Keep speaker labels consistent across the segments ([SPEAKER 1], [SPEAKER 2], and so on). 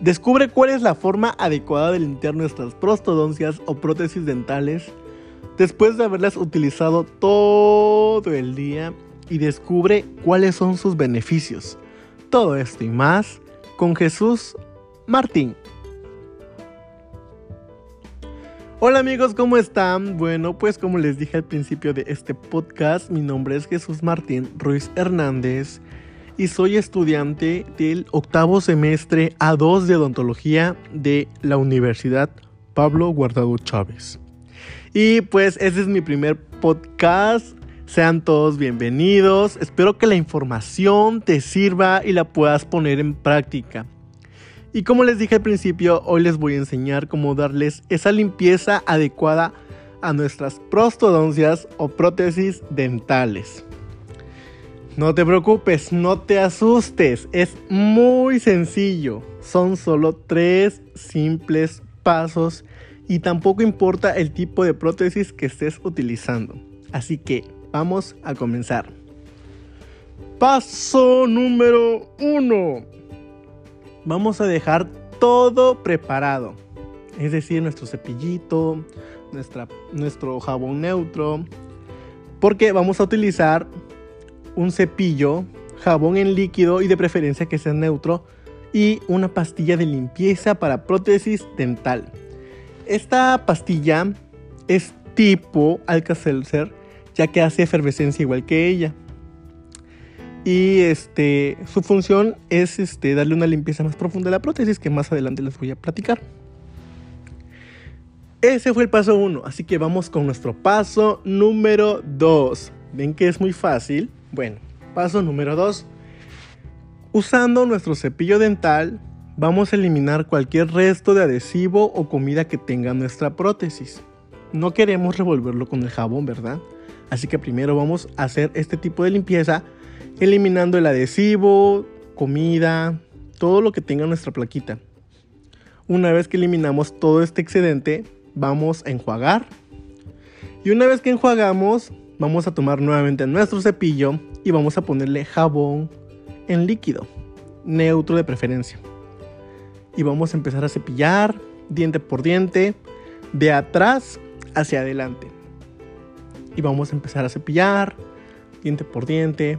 [SPEAKER 1] Descubre cuál es la forma adecuada de limpiar nuestras prostodoncias o prótesis dentales después de haberlas utilizado todo el día y descubre cuáles son sus beneficios. Todo esto y más con Jesús Martín. Hola amigos, ¿cómo están? Bueno, pues como les dije al principio de este podcast, mi nombre es Jesús Martín Ruiz Hernández y soy estudiante del octavo semestre A2 de odontología de la Universidad Pablo Guardado Chávez. Y pues este es mi primer podcast. Sean todos bienvenidos. Espero que la información te sirva y la puedas poner en práctica. Y como les dije al principio, hoy les voy a enseñar cómo darles esa limpieza adecuada a nuestras prostodoncias o prótesis dentales. No te preocupes, no te asustes, es muy sencillo. Son solo tres simples pasos y tampoco importa el tipo de prótesis que estés utilizando. Así que vamos a comenzar. Paso número uno. Vamos a dejar todo preparado. Es decir, nuestro cepillito, nuestra, nuestro jabón neutro. Porque vamos a utilizar un cepillo, jabón en líquido y de preferencia que sea neutro y una pastilla de limpieza para prótesis dental. Esta pastilla es tipo Alka-Seltzer ya que hace efervescencia igual que ella. Y este, su función es este, darle una limpieza más profunda a la prótesis que más adelante les voy a platicar. Ese fue el paso 1, así que vamos con nuestro paso número 2. ¿Ven que es muy fácil? Bueno, paso número 2. Usando nuestro cepillo dental, vamos a eliminar cualquier resto de adhesivo o comida que tenga nuestra prótesis. No queremos revolverlo con el jabón, ¿verdad? Así que primero vamos a hacer este tipo de limpieza eliminando el adhesivo, comida, todo lo que tenga nuestra plaquita. Una vez que eliminamos todo este excedente, vamos a enjuagar. Y una vez que enjuagamos, vamos a tomar nuevamente nuestro cepillo y vamos a ponerle jabón en líquido, neutro de preferencia. Y vamos a empezar a cepillar diente por diente, de atrás hacia adelante. Y vamos a empezar a cepillar diente por diente,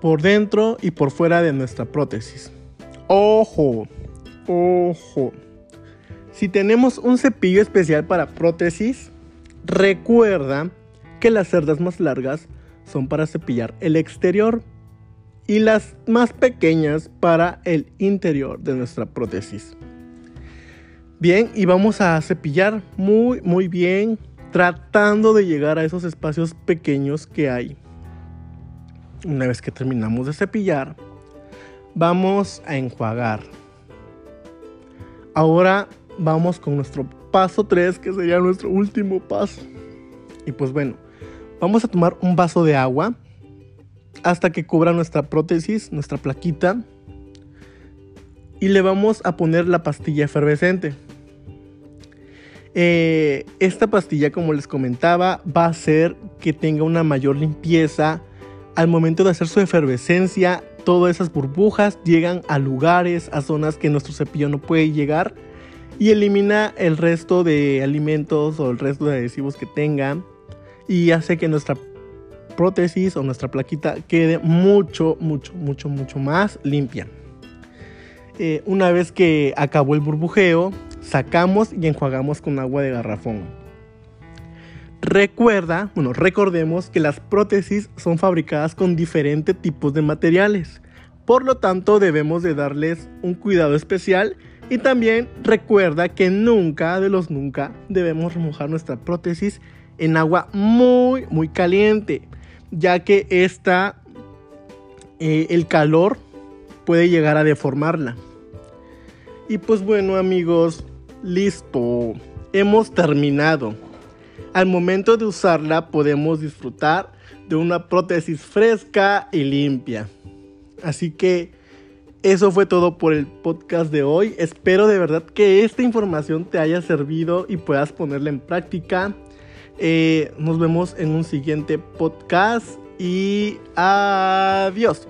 [SPEAKER 1] por dentro y por fuera de nuestra prótesis. Ojo, ojo. Si tenemos un cepillo especial para prótesis, recuerda que las cerdas más largas son para cepillar el exterior y las más pequeñas para el interior de nuestra prótesis. Bien, y vamos a cepillar muy, muy bien, tratando de llegar a esos espacios pequeños que hay. Una vez que terminamos de cepillar, vamos a enjuagar. Ahora vamos con nuestro paso 3, que sería nuestro último paso. Y pues bueno, vamos a tomar un vaso de agua hasta que cubra nuestra prótesis, nuestra plaquita. Y le vamos a poner la pastilla efervescente. Eh, esta pastilla, como les comentaba, va a hacer que tenga una mayor limpieza. Al momento de hacer su efervescencia, todas esas burbujas llegan a lugares, a zonas que nuestro cepillo no puede llegar y elimina el resto de alimentos o el resto de adhesivos que tengan y hace que nuestra prótesis o nuestra plaquita quede mucho, mucho, mucho, mucho más limpia. Eh, una vez que acabó el burbujeo, sacamos y enjuagamos con agua de garrafón. Recuerda, bueno, recordemos que las prótesis son fabricadas con diferentes tipos de materiales. Por lo tanto, debemos de darles un cuidado especial y también recuerda que nunca, de los nunca, debemos remojar nuestra prótesis en agua muy, muy caliente, ya que esta, eh, el calor puede llegar a deformarla. Y pues bueno amigos, listo, hemos terminado. Al momento de usarla podemos disfrutar de una prótesis fresca y limpia. Así que eso fue todo por el podcast de hoy. Espero de verdad que esta información te haya servido y puedas ponerla en práctica. Eh, nos vemos en un siguiente podcast y adiós.